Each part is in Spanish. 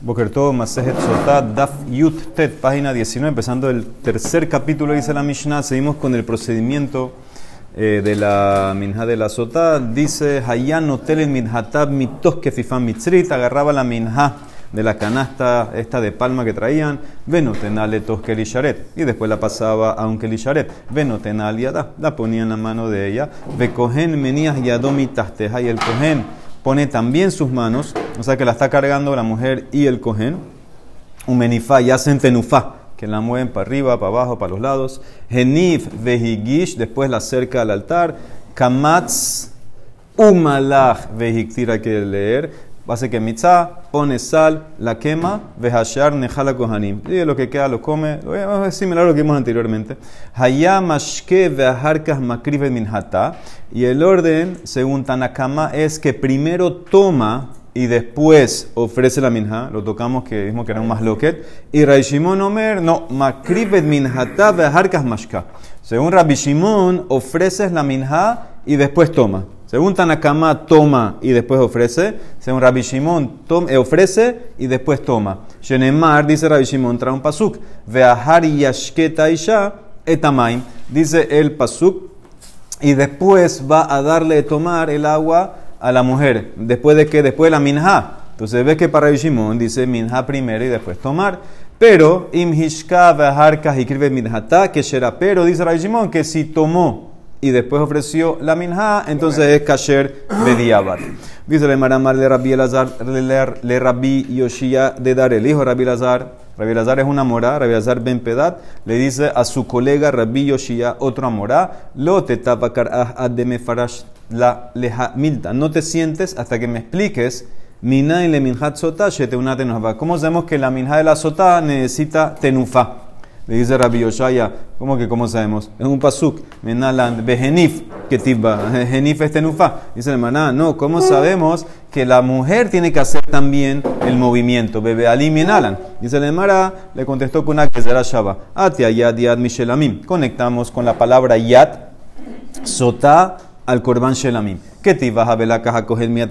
Bokerto Masejet Sotá, Daf Yut Tet, página 19, empezando el tercer capítulo, dice la Mishnah. Seguimos con el procedimiento eh, de la Minha de la Sotá. Dice Hayan Hotel Minhatab Mitos Kefifan Mitzrit, agarraba la Minha de la canasta esta de palma que traían, Venotenale Toskelisharet, y después la pasaba a un Kelisharet, Venotenal Yadá, la ponía en la mano de ella, Vekohen Menías Yadomitasteja, y el Kohen pone también sus manos, o sea que la está cargando la mujer y el cohen, un menifá y hacen tenufá, que la mueven para arriba, para abajo, para los lados, genif vehigish, después la acerca al altar, kamatz umalach vehiktir, hay que leer, hace que mitzá, pone sal, la quema, vehashar nejala kohanim. Y lo que queda lo come, es similar a lo que vimos anteriormente. Hayamashke veharkas makrive minhata. Y el orden, según Tanakama, es que primero toma y después ofrece la minha. Lo tocamos que dijimos que era un masloket. Y Raishimon Omer, no, makrivet minhata veharkas mashka. Según Rabbi Shimon, ofreces la minha y después toma. Según Tanakama, toma y después ofrece. Según Rabbi Shimon, toma, eh, ofrece y después toma. Shenemar, dice Rabbi Shimon, trae un pasuk. Veahar yashketa isha etamaim. Dice el pasuk. Y después va a darle de tomar el agua a la mujer. Después de que, después de la minha. Entonces ve que para Rabbi Shimon dice minha primero y después tomar. Pero, im hishka veahar kahikrive minhata, que será. Pero dice Rabbi Shimon que si tomó y después ofreció la minja, entonces es kasher de diabat. Dice le maramar le Rabbi Elazar, le Rabbi Yoshia de dar el hijo Rabbi Elazar. Rabbi Elazar es una morá, Rabbi Elazar ben Pedat, le dice a su colega Rabbi Yoshia, otro morá, lo te tabakar ademe farash la leja milta. No te sientes hasta que me expliques mina y le minjat sotá, ¿Cómo sabemos que la minja de la sotá necesita tenufa? Le dice Rabbi Yoshaya, ¿cómo que cómo sabemos? Es un pasuk, menalan behenif, que tibba, genif es tenufa. Dice el hermana, no, ¿cómo sabemos que la mujer tiene que hacer también el movimiento? Bebe alim menalan. Dice el hermana, le contestó con una que será shaba. Atia yad yad mishelamim. Conectamos con la palabra yad, sota al korban shelamim. ¿Qué te vas a ver la caja coger mi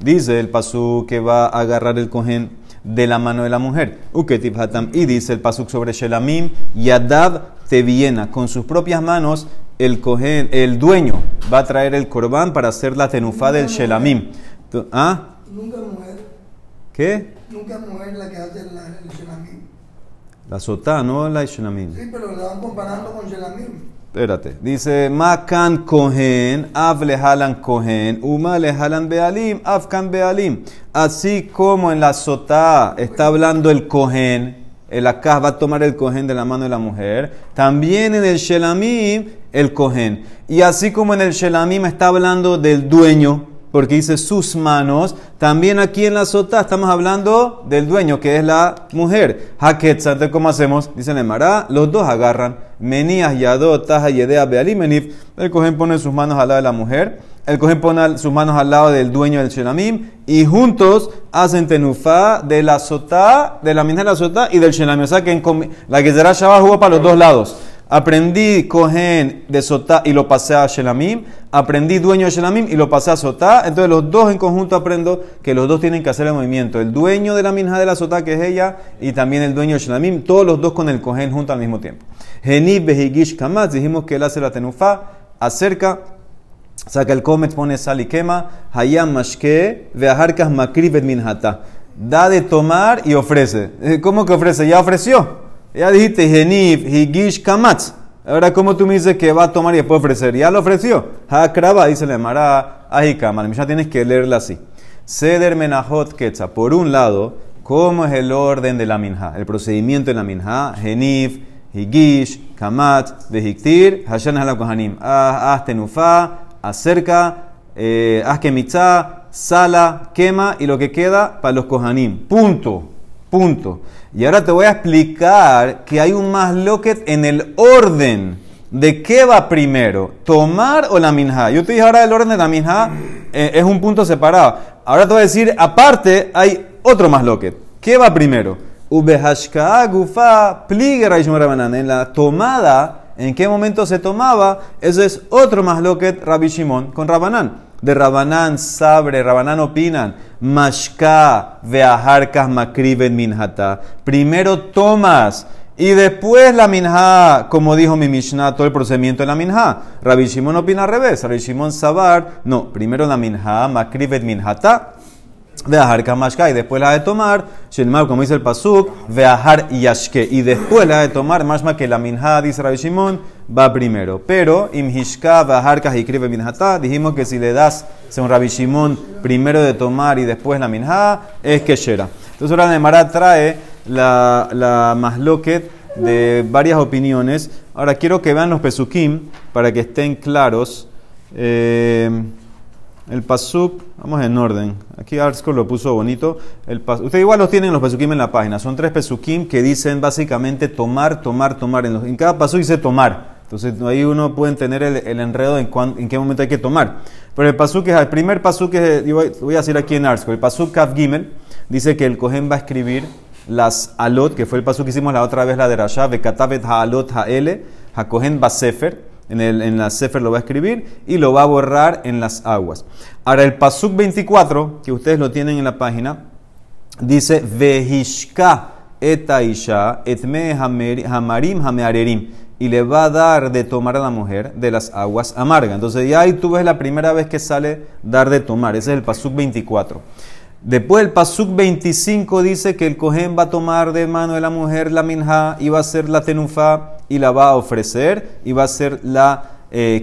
Dice el pasuk que va a agarrar el cohen de la mano de la mujer. Y dice el pasuk sobre Shelamim, Yadav viena con sus propias manos el, cohen, el dueño va a traer el corbán para hacer la tenufá del Shelamim. ¿Ah? Nunca mujer. ¿Qué? Nunca mujer la que hace el Shelamim. La sotá, no la Shelamim. Sí, pero la van comparando con Shelamim. Espérate. Dice, Makan Kohen, Av halan Kohen, Uma halan Bealim, Avkan Bealim. Así como en la Sotá está hablando el Kohen, el acá va a tomar el Kohen de la mano de la mujer. También en el Shelamim, el Kohen. Y así como en el Shelamim está hablando del dueño, porque dice sus manos. También aquí en la sota estamos hablando del dueño, que es la mujer. Haketzat, ¿cómo hacemos? Dice Nemara, los dos agarran. Menías, Yadot, Taja, Yedea, Bealimenif. El cogen pone sus manos al lado de la mujer. El cogen pone sus manos al lado del dueño del Shelamim. Y juntos hacen tenufá de la sota, de la mina de la sota y del Shelamim. O sea que la que será Shabbat jugó para los dos lados. Aprendí cohen de Sotá y lo pasé a Shelamim. Aprendí dueño de Shelamim y lo pasé a Sotá. Entonces los dos en conjunto aprendo que los dos tienen que hacer el movimiento. El dueño de la minja de la Sotá, que es ella, y también el dueño de Shelamim. Todos los dos con el cohen junto al mismo tiempo. Genib Behigish Kamatz. Dijimos que él hace la tenufa. Acerca. Saca el comet, pone sal y quema. Hayam Mashke. Veaharkas Makrivet Minhata. Da de tomar y ofrece. Eh, ¿Cómo que ofrece? Ya ofreció. Ya dijiste, Genif, Higish, Kamatz. Ahora, ¿cómo tú me dices que va a tomar y después ofrecer? Ya lo ofreció. Hakraba, dice le Mara, Ahikama. Ya tienes que leerla así. Seder Menahot Ketza. Por un lado, ¿cómo es el orden de la minja? El procedimiento de la minja. Genif, Higish, Kamat, Vehiktir, Hashan Kohanim. Haz tenufa, acerca, eh, haz kemitzá, sala, quema y lo que queda para los Kohanim. Punto. Punto. Y ahora te voy a explicar que hay un más loquet en el orden de qué va primero, tomar o la minja. Yo te dije ahora el orden de la minja eh, es un punto separado. Ahora te voy a decir, aparte hay otro más loquet. ¿Qué va primero? gufa En la tomada, ¿en qué momento se tomaba? Eso es otro más loquet Rabbi Shimon con Rabanán. De Rabanán, Sabre, Rabanán opinan. Mashka, Veaharkas, Makriben, Minhata. Primero tomas y después la minja, como dijo mi Mishnah, todo el procedimiento de la minja. Rabbi Shimon opina al revés. Rabbi Shimon Sabar, no, primero la minja, Makrivet Minhata. Veajar Kamashka y después la de tomar, Shelmar, como dice el Pasuk, Veajar Yashke. Y después la de tomar, más que la minja, dice Rabbi Shimon, va primero. Pero, Imhishka, Veajar Kahikrive Minhata, dijimos que si le das, según Rabbi Shimon, primero de tomar y después la minja, es que Shera. Entonces ahora Nemara trae la, la masloquet de varias opiniones. Ahora quiero que vean los pesukim para que estén claros. Eh, el pasuk, vamos en orden. Aquí Arsko lo puso bonito. El Ustedes igual los tienen los pesukim en la página. Son tres pesukim que dicen básicamente tomar, tomar, tomar. En, en cada pasuk dice tomar. Entonces ahí uno puede tener el, enredo en, en, qué momento hay que tomar. Pero el pasuk es el primer pasuk que voy a decir aquí en Arsko. El pasuk Kaf Gimel dice que el Kohen va a escribir las alot, que fue el paso que hicimos la otra vez, la de Rasha, ha'alot ha'ele, basefer, en, el, en la sefer lo va a escribir y lo va a borrar en las aguas. Ahora el pasuk 24, que ustedes lo tienen en la página, dice, Vehishka etaisha etme hamarim hamearerim y le va a dar de tomar a la mujer de las aguas amargas. Entonces ya ahí tú ves la primera vez que sale dar de tomar. Ese es el pasuk 24. Después el Pasuk 25 dice que el Cohen va a tomar de mano de la mujer la minja y va a hacer la tenufa y la va a ofrecer y va a hacer la eh,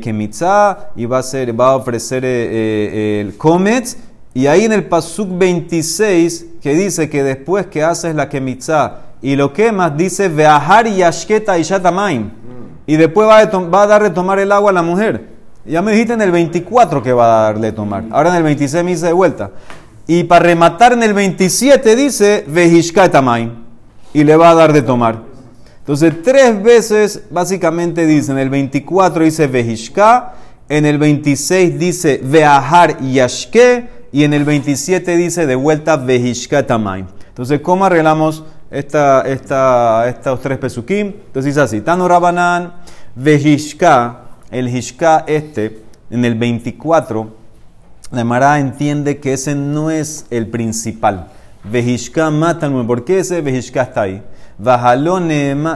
y va a, va a ofrecer eh, eh, el kometz. Y ahí en el Pasuk 26 que dice que después que haces la kemitza y lo quemas, dice veahar y ashketa y shatamaim. Y después va a, va a darle tomar el agua a la mujer. Ya me dijiste en el 24 que va a darle tomar. Ahora en el 26 me dice de vuelta. Y para rematar en el 27 dice, Vejishka tamay, y le va a dar de tomar. Entonces, tres veces básicamente dice, en el 24 dice Vejishka, en el 26 dice Veahar Yashke, y en el 27 dice de vuelta Vejishka tamay. Entonces, ¿cómo arreglamos esta, esta, estos tres pesukim? Entonces dice así, Tano Rabanan, Vejishka, el Hishka este, en el 24, la Mara entiende que ese no es el principal. Vejishka mata ¿Por qué ese Vejishka está ahí?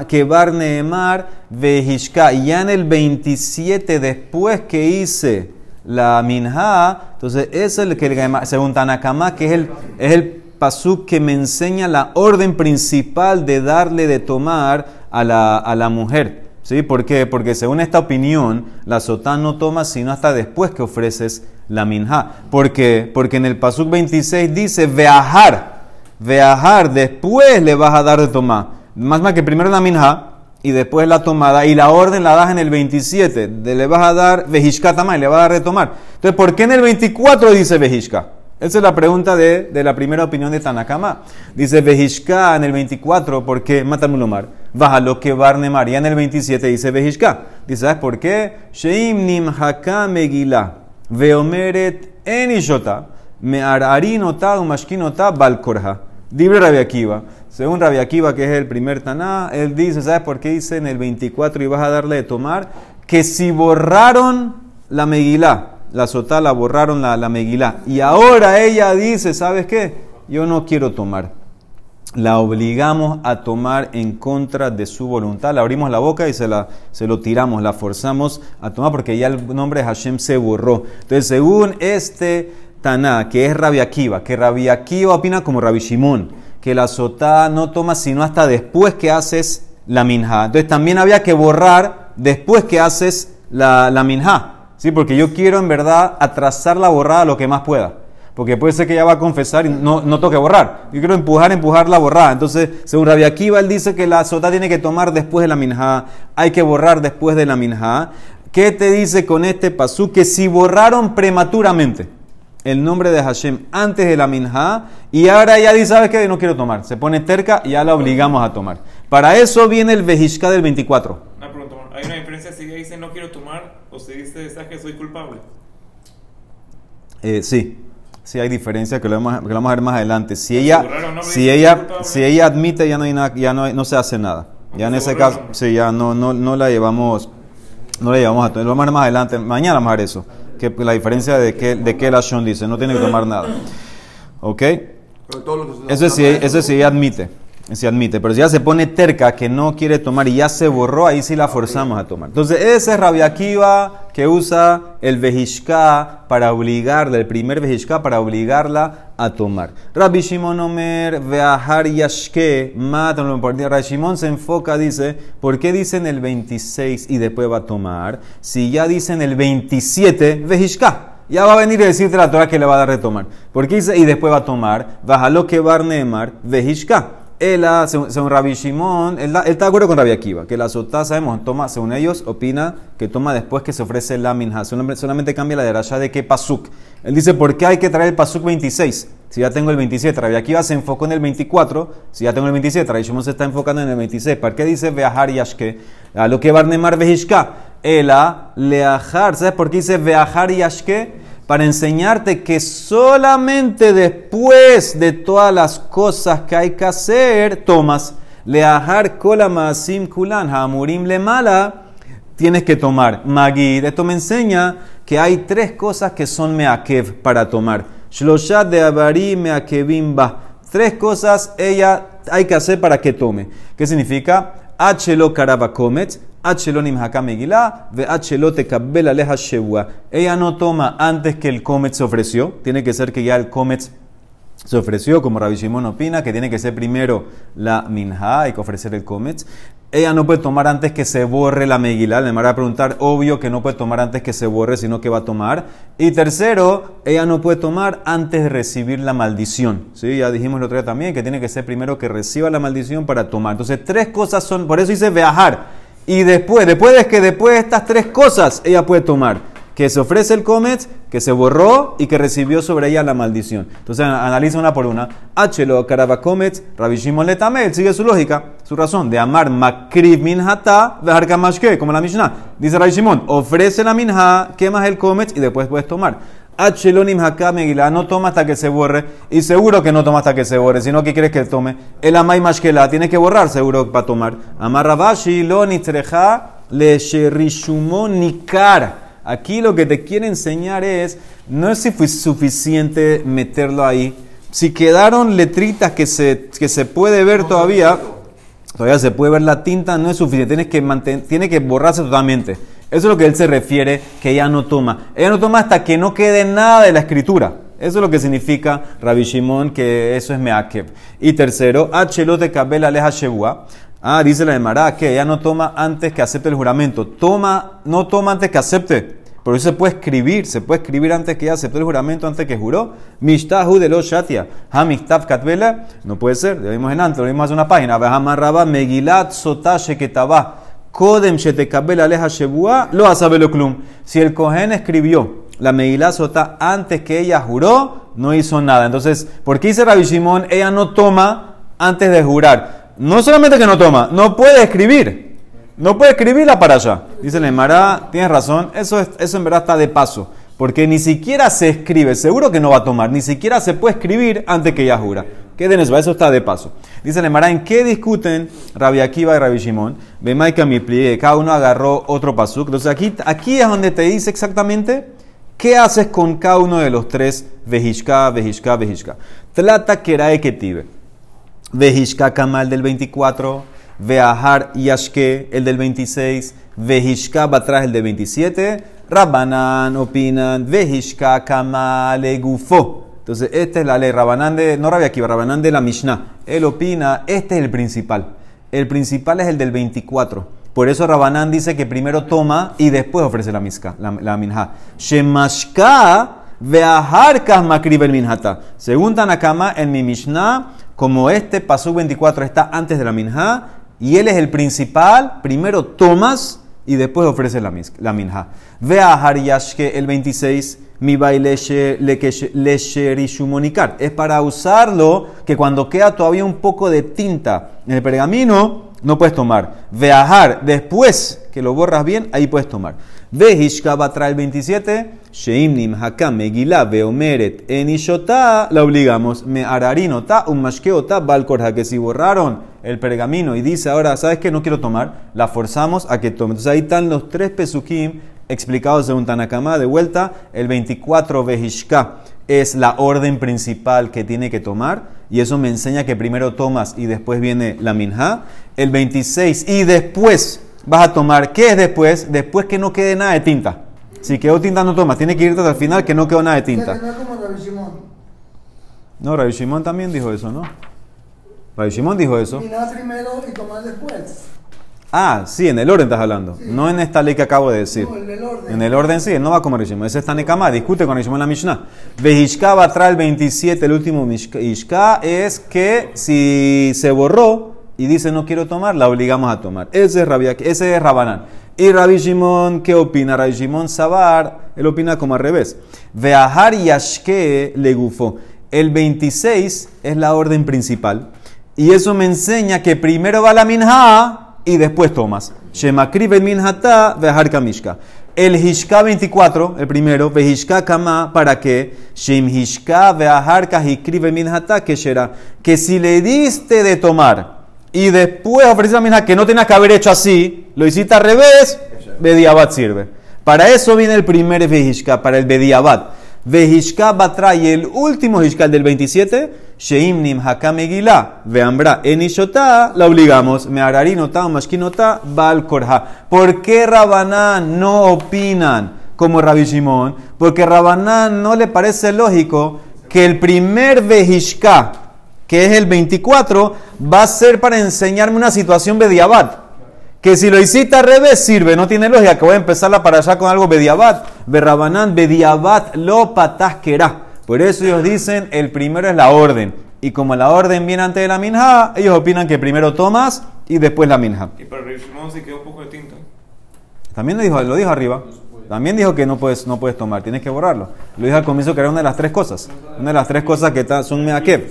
que Neemar Vejishka. Ya en el 27, después que hice la Minha, entonces es el que, según Tanakama, que es el, es el pasuk que me enseña la orden principal de darle de tomar a la, a la mujer. ¿Sí? ¿Por qué? Porque según esta opinión, la sotán no toma sino hasta después que ofreces la minja. ¿Por qué? Porque en el pasuk 26 dice, veajar, veajar, después le vas a dar de tomar. Más más que primero la minja y después la tomada, y la orden la das en el 27, de, le vas a dar vejishka tamay, le vas a dar de tomar. Entonces, ¿por qué en el 24 dice vejishka? Esa es la pregunta de, de la primera opinión de Tanakama. Dice Vejishka en el 24, ¿por qué? Matamulomar. Baja lo que Barne María en el 27 dice Vejishka. Dice, ¿sabes por qué? Sheim nim megila. Veomeret enishota, me ararinota umashkinota balkorja. Libre Rabia Akiva. Según Rabia Akiva, que es el primer Taná, él dice, ¿sabes por qué dice en el 24 y vas a darle de tomar? Que si borraron la Megilá, la sotá la borraron la, la y ahora ella dice, ¿sabes qué? Yo no quiero tomar la obligamos a tomar en contra de su voluntad. Le abrimos la boca y se, la, se lo tiramos, la forzamos a tomar porque ya el nombre de Hashem se borró. Entonces, según este Taná, que es Rabbi Akiva, que Rabbi Akiva opina como Rabbi Shimon, que la sotá no toma sino hasta después que haces la minja. Entonces, también había que borrar después que haces la, la. ¿Sí? Porque yo quiero en verdad atrasar la borrada lo que más pueda porque puede ser que ella va a confesar y no, no toque borrar. Yo quiero empujar, empujar la borrada. Entonces, según Rabbi Akiva, él dice que la sota tiene que tomar después de la minja, hay que borrar después de la minja. ¿Qué te dice con este pasú? Que si borraron prematuramente el nombre de Hashem antes de la minja y ahora ya dice, ¿sabes qué? No quiero tomar. Se pone terca y ya la obligamos a tomar. Para eso viene el vejishka del 24. Una pregunta, ¿hay una diferencia si dice no quiero tomar si dice, que soy culpable? Eh, sí si hay diferencia que lo vamos, que vamos a ver más adelante. Si ella, si ella, si ella admite, ya no hay nada, ya no, no se hace nada. Ya en ese caso, sí, ya no, no, no la llevamos, no la llevamos a todo. Lo vamos a ver más adelante. Mañana vamos a ver eso. que la diferencia de que, de que la Shon dice, no tiene que tomar nada. ¿Ok? Eso sí, eso sí admite. Se admite, pero si ya se pone terca que no quiere tomar y ya se borró, ahí sí la forzamos a tomar. Entonces, ese es Rabbi Akiva que usa el vejishka para obligarla, el primer vejishka para obligarla a tomar. Rabbi Shimon Omer, Veahar Yashke, mátalo por Rabbi Shimon se enfoca, dice, ¿por qué dicen el 26 y después va a tomar? Si ya dicen el 27, vejishka. Ya va a venir a decirte la Torah que le va a dar de tomar. Porque dice, y después va a tomar, bajalo que bar neemar, vejishka. Él, ah, según, Rabbi Shimon, él, está de acuerdo con Rabbi Akiva, que la sotá, sabemos, toma, según ellos, opina que toma después que se ofrece la minja. Solamente, cambia la de Rasha de qué pasuk. Él dice, ¿por qué hay que traer el pasuk 26? Si ya tengo el 27, Rabbi Akiva se enfocó en el 24, si ya tengo el 27, Rabbi Shimon se está enfocando en el 26. ¿Para qué dice Veahar Yashke? A lo que Barnemar Vejishka. Ela, Leahar, ¿sabes por qué dice Veahar Yashke? Para enseñarte que solamente después de todas las cosas que hay que hacer, tomas. Leahar kola maasim kulan, hamurim le mala tienes que tomar. Magid, esto me enseña que hay tres cosas que son meakev para tomar. Shloshat de avari meakevim ba. Tres cosas ella hay que hacer para que tome. ¿Qué significa? Karaba kometz, Ella no toma antes que el kometz se ofreció. Tiene que ser que ya el kometz se ofreció, como Rabbi Shimon opina, que tiene que ser primero la minja, hay que ofrecer el kometz. Ella no puede tomar antes que se borre la megilá. Le va a preguntar, obvio que no puede tomar antes que se borre, sino que va a tomar. Y tercero, ella no puede tomar antes de recibir la maldición. ¿Sí? Ya dijimos el otro día también que tiene que ser primero que reciba la maldición para tomar. Entonces, tres cosas son, por eso dice viajar. Y después, después de que después de estas tres cosas, ella puede tomar que se ofrece el comet, que se borró y que recibió sobre ella la maldición. Entonces analiza una por una. Hlo karaba comet, Rabbi Shimon le tamé, él sigue su lógica, su razón de amar makriv minhata, dejar kamashke, como la Mishnah. Dice Rabbi ofrece la minha, quemas el comet y después puedes tomar. Hlonim haka megilá, no toma hasta que se borre, y seguro que no toma hasta que se borre, sino que quieres que tome. El amay mashkela, tiene que borrar seguro para tomar. Amar Rabashi, lo nitreja, le nikar. Aquí lo que te quiere enseñar es, no es si fue suficiente meterlo ahí. Si quedaron letritas que se, que se puede ver todavía, todavía se puede ver la tinta, no es suficiente. Tienes que tiene que borrarse totalmente. Eso es lo que él se refiere, que ella no toma. Ella no toma hasta que no quede nada de la escritura. Eso es lo que significa Rabbi Shimon, que eso es Meakev. Y tercero, Achelote Kabel Aleja Shebua. Ah, dice la de Mará que ella no toma antes que acepte el juramento. Toma, no toma antes que acepte. Pero eso se puede escribir, se puede escribir antes que ella aceptó el juramento, antes que juró. Mishtahu de los Shatia. Hamistav Katvela. No puede ser, lo vimos en antes, lo vimos hace una página. Megilat Sotashe Ketaba. Kodem Shetekabel Aleja Shebua. Lo. Si el Cohen escribió la Megilat Sotá antes que ella juró, no hizo nada. Entonces, ¿por qué dice Rabbi Shimon? Ella no toma antes de jurar. No solamente que no toma, no puede escribir. No puede escribirla para allá. Dice la Emara, tienes razón, eso, es- eso en verdad está de paso. Porque ni siquiera se escribe, seguro que no va a tomar, ni siquiera se puede escribir antes que ella jura. Queden eso, eso está de paso. Dice la Emara, ¿en qué discuten Rabbi Akiva y Rabbi Shimon? Bemaika mi pliegue, cada uno agarró otro pasuk. Entonces aquí, aquí es donde te dice exactamente qué haces con cada uno de los tres vejishka, vejishka, vejishka. Tlata kerae ketive. Vejishka Kamal del 24, Veahar Yashke el del 26, Vejishka Batrás el del 27, Rabbanan opinan Vejishka Kamal Egufo. Entonces, esta es la ley. Rabbanán de, no Rabbi Akiva, Rabbanán de la Mishnah. Él opina, este es el principal. El principal es el del 24. Por eso Rabbanán dice que primero toma y después ofrece la, miska, la, la minja. Shemashka Veaharkas makrib el minhata. Según Tanakama, en mi Mishnah, como este pasú 24 está antes de la minha, y él es el principal, primero tomas y después ofrece la, la minha. Veahar yashke el 26, mi baile lesherishumonikar. Es para usarlo que cuando queda todavía un poco de tinta en el pergamino, no puedes tomar. Veahar, después que lo borras bien, ahí puedes tomar. Vehishka Batra el 27, Sheimnim Hakam Megilá Beomeret Enishotá, la obligamos. Me ararinota, un mashkeota, balkorja, que si borraron el pergamino y dice ahora, ¿sabes qué? No quiero tomar, la forzamos a que tome. Entonces ahí están los tres pesukim explicado según Tanakama, de vuelta, el 24 Vejishka es la orden principal que tiene que tomar, y eso me enseña que primero tomas y después viene la minja. El 26 y después vas a tomar, ¿qué es después? Después que no quede nada de tinta. Si quedó tinta no tomas, tiene que irte hasta el final que no quedó nada de tinta. No, Rabbi Shimon también dijo eso, ¿no? Rabbi Shimon dijo eso. Minar primero y tomar después. Ah, sí, en el orden estás hablando. No en esta ley que acabo de decir. No, en el orden. En el orden sí, él no va como Rishimon. Ese está Nekama, discute con Rishimon en la Mishnah. Vejishka va atrás el 27, el último Mishka- Ishka, es que si se borró y dice no quiero tomar, la obligamos a tomar. Ese es, Rabia- ese es Rabanán. Y Rabbi Shimon, ¿qué opina? Rabbi Shimon Sabar, él opina como al revés. Veahar Yashke le gufó. El 26 es la orden principal. Y eso me enseña que primero va la minja y después tomas. Shemakri ben minhata vehar kamishka. El hishka 24, el primero, vehishka kama, ¿para qué? Shem hishka vehar kahikri ben minhata, que será que si le diste de tomar y después ofreciste la minja que no tenías que haber hecho así, lo hiciste al revés, bediabat sirve. Para eso viene el primer vehishka, para el bediabat. Vehishka batra y el último hishka el del 27, Sheim nim hakamegila, veambra enishota, la obligamos, me ararinota, mashkinota, bal korha. ¿Por qué Rabanán no opinan como Rabbi Shimon? Porque Rabanán no le parece lógico que el primer vehishka, que es el 24, va a ser para enseñarme una situación bediabat. Que si lo hiciste al revés sirve, no tiene lógica que voy a empezarla para allá con algo bediabat. Berrabanán, bediabat, lo patasquerá. Por eso ellos dicen, el primero es la orden. Y como la orden viene antes de la minja, ellos opinan que primero tomas y después la minja. Y para Rey Shimon sí quedó un poco de tinta. También lo dijo, lo dijo arriba. También dijo que no puedes, no puedes tomar, tienes que borrarlo. Lo dijo al comienzo que era una de las tres cosas. Una de las tres cosas que son meakev.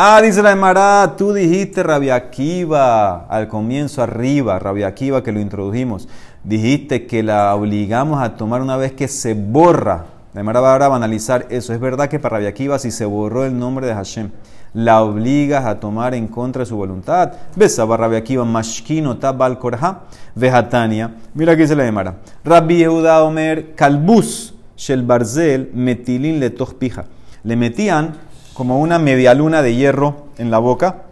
Ah, dice la Emara, tú dijiste Rabia Akiva al comienzo arriba, Rabia Akiva que lo introdujimos. Dijiste que la obligamos a tomar una vez que se borra. La Emara va a analizar eso. Es verdad que para Rabia Akiva si se borró el nombre de Hashem, la obligas a tomar en contra de su voluntad. Besa Rabbi Akiva mashkino tabal korha vejatania. Mira aquí dice la Gemara. Rabbi Yehuda Omer kalbus shel barzel metilin le pija. Le metían como una media luna de hierro en la boca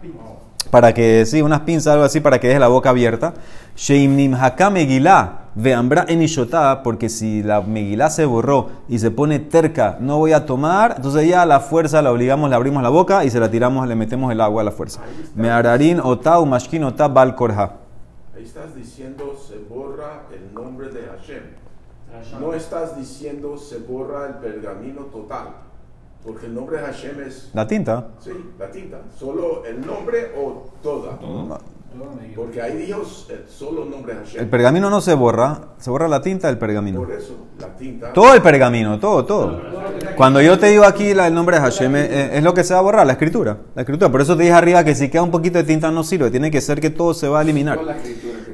para que, sí, unas pinzas, algo así, para que deje la boca abierta. Sheimnim haka megilá, veambra enishotá, porque si la megilá se borró y se pone terca, no voy a tomar, entonces ya a la fuerza la obligamos, le abrimos la boca y se la tiramos, le metemos el agua a la fuerza. Meararin otá, umashkin otá, bal korha. Ahí estás diciendo se borra el nombre de Hashem. No estás diciendo se borra el pergamino total. Porque el nombre de Hashem es, La tinta. sí, la tinta. Solo el nombre o toda. Porque ahí dijo eh, solo el nombre de Hashem. El pergamino no se borra, se borra la tinta del pergamino. Por eso, la tinta. Todo el pergamino, todo, todo. Cuando yo te digo aquí la- el nombre de Hashem, eh, es lo que se va a borrar, la escritura. La escritura. Por eso te dije arriba que si queda un poquito de tinta no sirve, tiene que ser que todo se va a eliminar.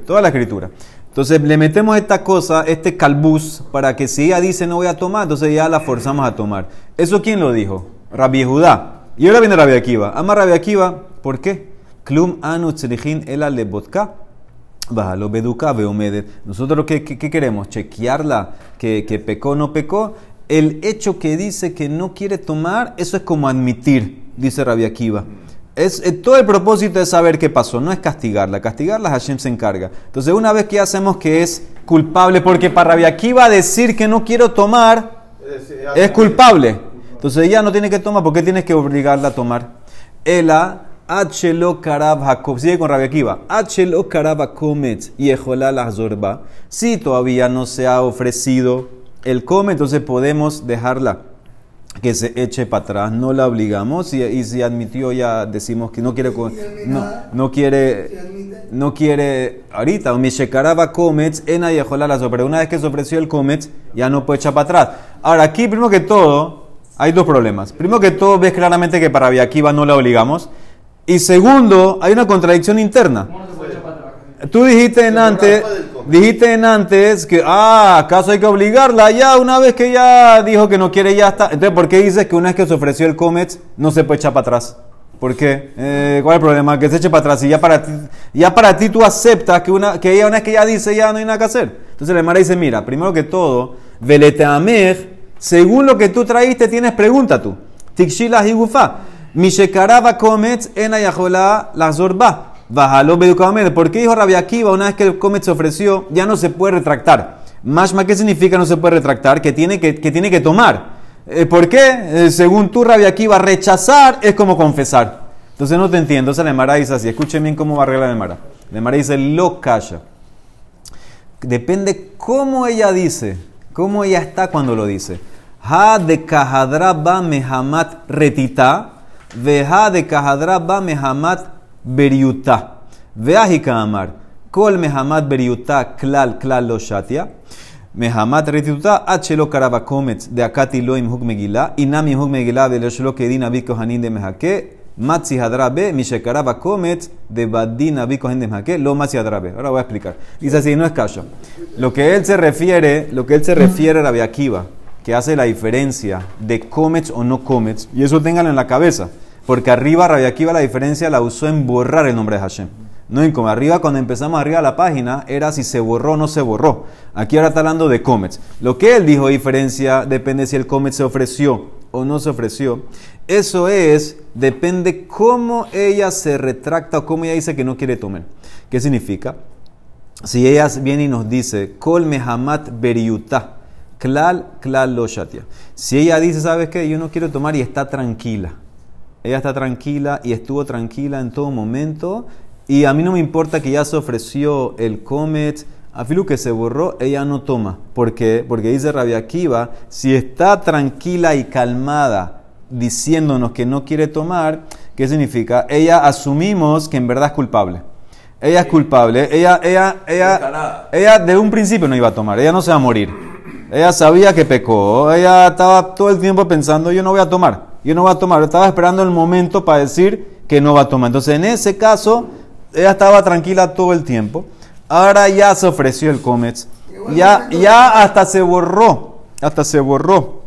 Toda la escritura. Entonces le metemos esta cosa, este calbuz, para que si ella dice no voy a tomar, entonces ya la forzamos a tomar. ¿Eso quién lo dijo? Rabbi Judá. Y ahora viene Rabbi Akiva. Ama Rabbi Akiva, ¿por qué? Klum anu ela lebotka. Bájalo, beduca, veomedet. Nosotros, ¿qué, qué, qué queremos? ¿Chequearla? ¿Que, ¿Que pecó no pecó? El hecho que dice que no quiere tomar, eso es como admitir, dice Rabbi Akiva. Es, eh, todo el propósito es saber qué pasó, no es castigarla. Castigarla Hashem se encarga. Entonces, una vez que ya hacemos que es culpable, porque para Rabbi Akiva decir que no quiero tomar es culpable. Entonces ella no tiene que tomar, ¿por qué tienes que obligarla a tomar? Ela, Hlo karab sigue con Rabia Akiva. Hlo karab y la zorba. Si todavía no se ha ofrecido el come, entonces podemos dejarla que se eche para atrás, no la obligamos y, y si admitió ya decimos que no quiere no, no quiere no quiere ahorita, o Mishekaraba Comets, en Ayejolalazo, pero una vez que se ofreció el Comets, ya no puede echar para atrás. Ahora, aquí, primero que todo, hay dos problemas. Primero que todo, ves claramente que para Viakiva no la obligamos. Y segundo, hay una contradicción interna. Tú dijiste en antes, dijiste en antes que, ah, ¿acaso hay que obligarla? Ya, una vez que ya dijo que no quiere, ya está. Entonces, ¿por qué dices que una vez que se ofreció el Comets, no se puede echar para atrás? ¿Por qué? Eh, ¿Cuál es el problema? Que se eche para atrás y ya para ti, ya para ti tú aceptas que, una, que ella una vez que ya dice ya no hay nada que hacer. Entonces la Emara dice, mira, primero que todo, veleteamej, según lo que tú traíste, tienes pregunta tú. Tikshila higufa. Mishekaraba comet en ayajola la zorba. Bajalo beducadamente. ¿Por qué dijo Rabia Akiva una vez que el comet se ofreció, ya no se puede retractar? Mashma, ¿qué significa no se puede retractar? Que tiene que, que, tiene que tomar. Eh, ¿Por qué? Eh, según tú, Rabia Akiva, rechazar es como confesar. Entonces no te entiendo. Entonces la Emara dice así. Escuchen bien cómo va a arreglar la Emara. La Emara dice lo calla. Depende cómo ella dice, cómo ella está cuando lo dice. Ha de kahadra ba mehamat retita, veha de kahadra ba mehamat beriuta. Veahika amar. Kol mehamat beriuta klal klal lo shatia. Mehamat retituta achelo karaba komets de akati loim huk megila. Inami huk megila de lo que din abik kohanin de mehake. Matzi hadrabe, mishekaraba comet de badina biko de lo matzi hadrabe. Ahora voy a explicar. Dice así, no es kasha. Lo que él se refiere, lo que él se refiere a la que hace la diferencia de comets o no comets, y eso ténganlo en la cabeza, porque arriba Rabbi Akiva la diferencia la usó en borrar el nombre de Hashem. No en como arriba, cuando empezamos arriba la página, era si se borró o no se borró. Aquí ahora está hablando de comets. Lo que él dijo diferencia depende si el comet se ofreció o no se ofreció. Eso es, depende cómo ella se retracta o cómo ella dice que no quiere tomar. ¿Qué significa? Si ella viene y nos dice, Kol mehamat beriuta, klal, klal lo shatia. Si ella dice, ¿sabes qué? Yo no quiero tomar y está tranquila. Ella está tranquila y estuvo tranquila en todo momento. Y a mí no me importa que ya se ofreció el comet, a filo que se borró, ella no toma. ¿Por qué? Porque dice Rabia Akiva, si está tranquila y calmada diciéndonos que no quiere tomar, ¿qué significa? Ella asumimos que en verdad es culpable. Ella es culpable. Ella, ella, ella, ella de un principio no iba a tomar. Ella no se va a morir. Ella sabía que pecó. Ella estaba todo el tiempo pensando, yo no voy a tomar. Yo no voy a tomar. Estaba esperando el momento para decir que no va a tomar. Entonces, en ese caso, ella estaba tranquila todo el tiempo. Ahora ya se ofreció el Comets. Ya, ya hasta se borró. Hasta se borró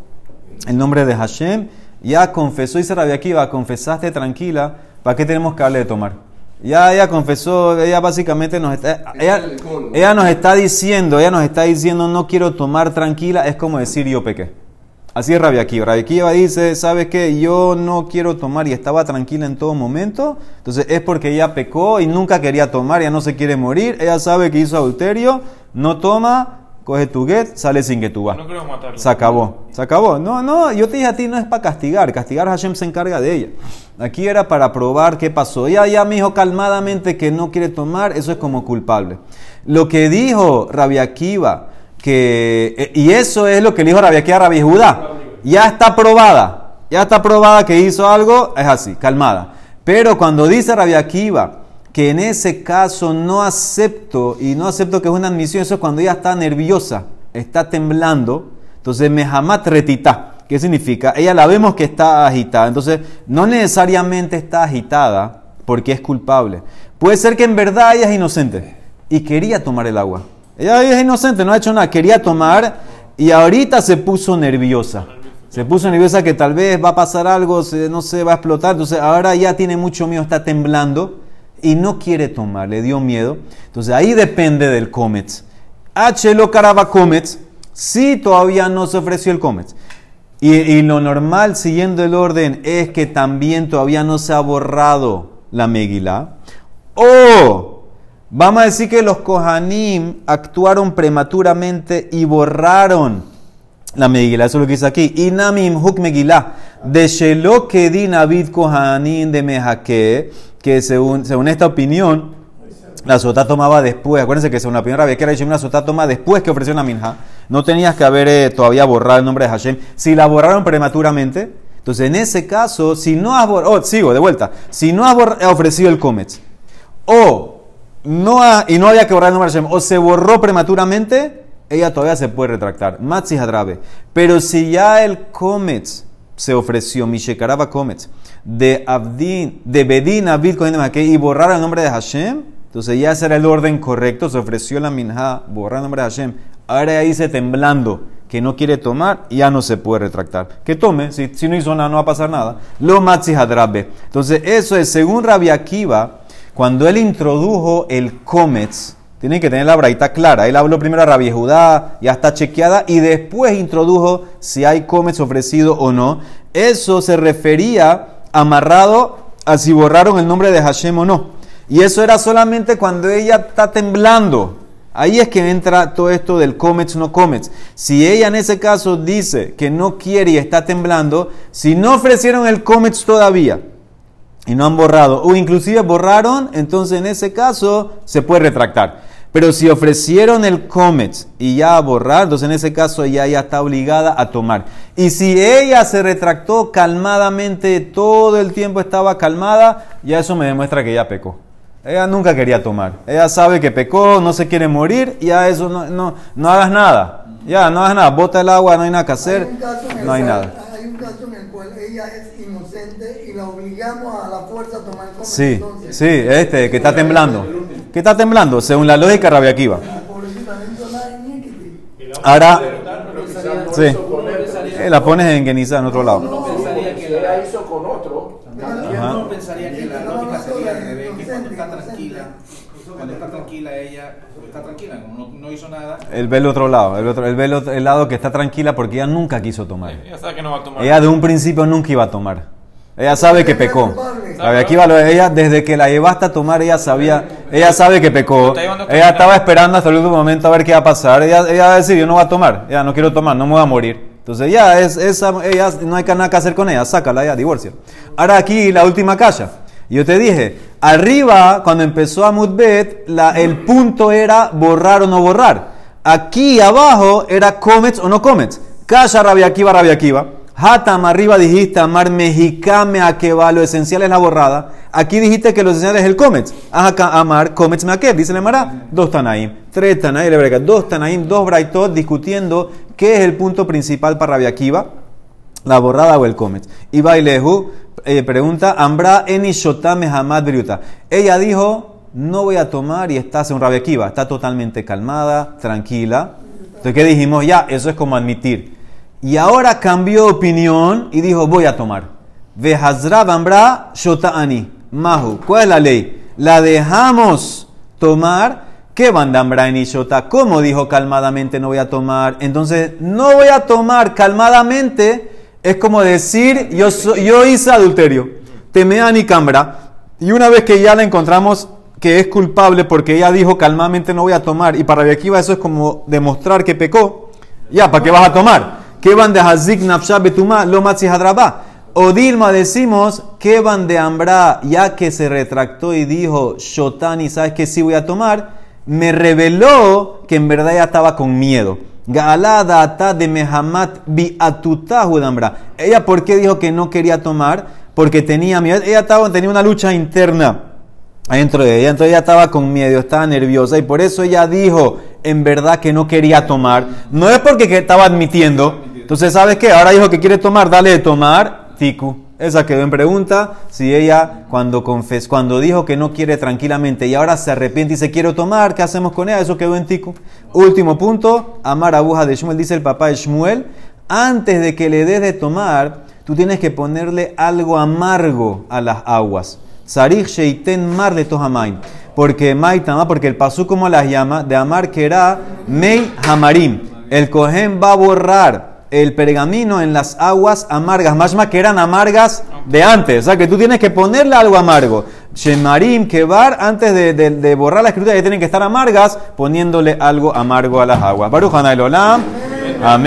el nombre de Hashem ya confesó, dice Rabia Akiva, confesaste tranquila, ¿para qué tenemos que darle de tomar? Ya ella confesó, ella básicamente nos está, ella, nos está diciendo, ella nos está diciendo no quiero tomar tranquila, es como decir yo pequé. Así es Rabia Akiva. Rabia Akiva dice, ¿sabes qué? Yo no quiero tomar y estaba tranquila en todo momento. Entonces es porque ella pecó y nunca quería tomar, ya no se quiere morir. Ella sabe que hizo adulterio, no toma, coge tu get, sale sin que tú vas. No creo matarlo. Se acabó. Se acabó. No, no, yo te dije a ti no es para castigar. Castigar Hashem se encarga de ella. Aquí era para probar qué pasó. Ella ya me dijo calmadamente que no quiere tomar, eso es como culpable. Lo que dijo Rabia Akiva, que, eh, y eso es lo que dijo Rabia a Rabia Judá, ya está probada. Ya está probada que hizo algo, es así, calmada. Pero cuando dice Rabia Akiva, que en ese caso no acepto, y no acepto que es una admisión, eso es cuando ella está nerviosa, está temblando, entonces mehamat retita. ¿Qué significa? Ella la vemos que está agitada, entonces no necesariamente está agitada porque es culpable. Puede ser que en verdad ella es inocente y quería tomar el agua. Ella es inocente, no ha hecho nada, quería tomar y ahorita se puso nerviosa. Se puso nerviosa que tal vez va a pasar algo, no se va a explotar, entonces ahora ya tiene mucho miedo, está temblando y no quiere tomar, le dio miedo. Entonces ahí depende del comets. H lo caraba comets, si todavía no se ofreció el comets. Y, lo normal, siguiendo el orden, es que también todavía no se ha borrado la Megilá. O vamos a decir que los Kohanim actuaron prematuramente y borraron la Megilá. Eso es lo que dice aquí. Inamim huk Megilá. De Shelo Kedin Abid Kohanim de Mehake que según, según esta opinión, la sota tomaba después. Acuérdense que según la opinión rabia que era una sota toma después que ofreció una. No tenías que haber eh, todavía borrado el nombre de Hashem. Si la borraron prematuramente, entonces en ese caso, si no has borrado, oh, sigo de vuelta, si no has ofrecido el comets, o no ha, y no había que borrar el nombre de Hashem, o se borró prematuramente, ella todavía se puede retractar. Matzi Hadrabe. Pero si ya el comets se ofreció, Mishekaraba comets, de Abdin, de Bedin Abid y borrar el nombre de Hashem, entonces ya ese era el orden correcto, se ofreció la minja, borrar el nombre de Hashem, ahora ya dice temblando que no quiere tomar, ya no se puede retractar. Que tome, si, si no hizo nada, no va a pasar nada. Lo matzi hadrabe. Entonces, eso es, según Rabbi Akiva, cuando él introdujo el comets, Tienen que tener la braita clara. Él habló primero a Rabbi Judá, ya está chequeada, y después introdujo si hay comets ofrecido o no. Eso se refería amarrado a si borraron el nombre de Hashem o no. Y eso era solamente cuando ella está temblando. Ahí es que entra todo esto del comets no comets. Si ella en ese caso dice que no quiere y está temblando, si no ofrecieron el comets todavía y no han borrado, o inclusive borraron, entonces en ese caso se puede retractar. Pero si ofrecieron el comets y ya a borrar, entonces en ese caso ella ya está obligada a tomar. Y si ella se retractó calmadamente, todo el tiempo estaba calmada, ya eso me demuestra que ya pecó. Ella nunca quería tomar. Ella sabe que pecó, no se quiere morir y a eso no, no, no hagas nada. Ya, no hagas nada. Bota el agua, no hay nada que hacer. Hay un caso en el No hay cual- nada. Hay un caso en el cual ella es inocente y la obligamos a la fuerza a tomar Sí, entonces. sí, este que está temblando. ¿Qué está temblando? Según la lógica Rabia Akiva. La pobrecita dentro de la iniquity. Ahora, Sí. eh, la pones en Genizá en otro lado. Uno pensaría Si que la, ella hizo con otro, Ajá. uno pensaría que la lógica sería al revés, que cuando está tranquila, cuando está tranquila ella, está tranquila, como no, no hizo nada, Él ve el otro lado, el, otro, él ve el, otro- el lado que está tranquila porque ella nunca quiso tomar. Ella sabe que no va a tomar. Ella de un principio nunca iba a tomar. Ella sabe que pecó. Rabia Akiva, lo- ella desde que la llevaste a tomar, ella sabía, ella sabe que pecó. Ella estaba esperando hasta el último momento a ver qué va a pasar. Ella, ella va a decir, yo no voy a tomar, ya no quiero tomar, no me voy a morir. Entonces ya, es, esa, ella, no hay nada que hacer con ella, sácala ya, divorcia. Ahora aquí la última calla. Yo te dije, arriba, cuando empezó a Mudbet, la, el punto era borrar o no borrar. Aquí abajo era comets o no comets. Calla Rabia Akiva, Rabia Akiva. Hatam, arriba dijiste amar mexicame a que va, lo esencial es la borrada. Aquí dijiste que lo esencial es el comets. Amar comets me a dice la Mara. Dos Tanaim, tres Tanaim, dos Tanaim, dos Braitot discutiendo qué es el punto principal para Rabia Akiva, la borrada o el comets. Y Bailehu eh, pregunta, Ambra eni shotame hamad briuta. Ella dijo, no voy a tomar y está en Rabia Akiva, está totalmente calmada, tranquila. Entonces, ¿qué dijimos? Ya, eso es como admitir. Y ahora cambió opinión y dijo, voy a tomar. Vehazra bambra ani mahu. ¿Cuál es la ley? La dejamos tomar. ¿Qué bandambra en shota? ¿Cómo dijo calmadamente no voy a tomar? Entonces, no voy a tomar calmadamente es como decir, yo, so- yo hice adulterio. Temean y cambra. Y una vez que ya la encontramos que es culpable porque ella dijo calmadamente no voy a tomar, y para Rebequiva eso es como demostrar que pecó, ya, ¿para qué vas a tomar? ¿Qué van de Hazik Nafsha Betuma lo hadraba? O Dilma decimos, ¿qué van de Ambra? Ya que se retractó y dijo, Shotani, ¿sabes que sí voy a tomar? Me reveló que en verdad ella estaba con miedo. Galada ata de Mehamat bi atutahu de Ambra. Ella, ¿por qué dijo que no quería tomar? Porque tenía miedo. Ella estaba, tenía una lucha interna adentro de ella. Entonces ella estaba con miedo, estaba nerviosa y por eso ella dijo en verdad que no quería tomar. No es porque que estaba admitiendo. Entonces, ¿sabes qué? Ahora dijo que quiere tomar, dale de tomar, tiku. Esa quedó en pregunta. Si ella cuando confes, cuando dijo que no quiere tranquilamente y ahora se arrepiente y se quiere tomar, ¿qué hacemos con ella? Eso quedó en tiku. Último punto, amar aguja de Shmuel, dice el papá de Shmuel, antes de que le des de tomar, tú tienes que ponerle algo amargo a las aguas. Sarich sheiten mar de tohamain. Porque maitama, porque el pasú como las llama, de amar que era mei hamarim. El cohen va a borrar el pergamino en las aguas amargas, más que eran amargas de antes. O sea que tú tienes que ponerle algo amargo. Shemarim, kebar, antes de, de- borrar la escritura, ya tienen que estar amargas, poniéndole algo amargo a las aguas. Baruch Olam. Amén.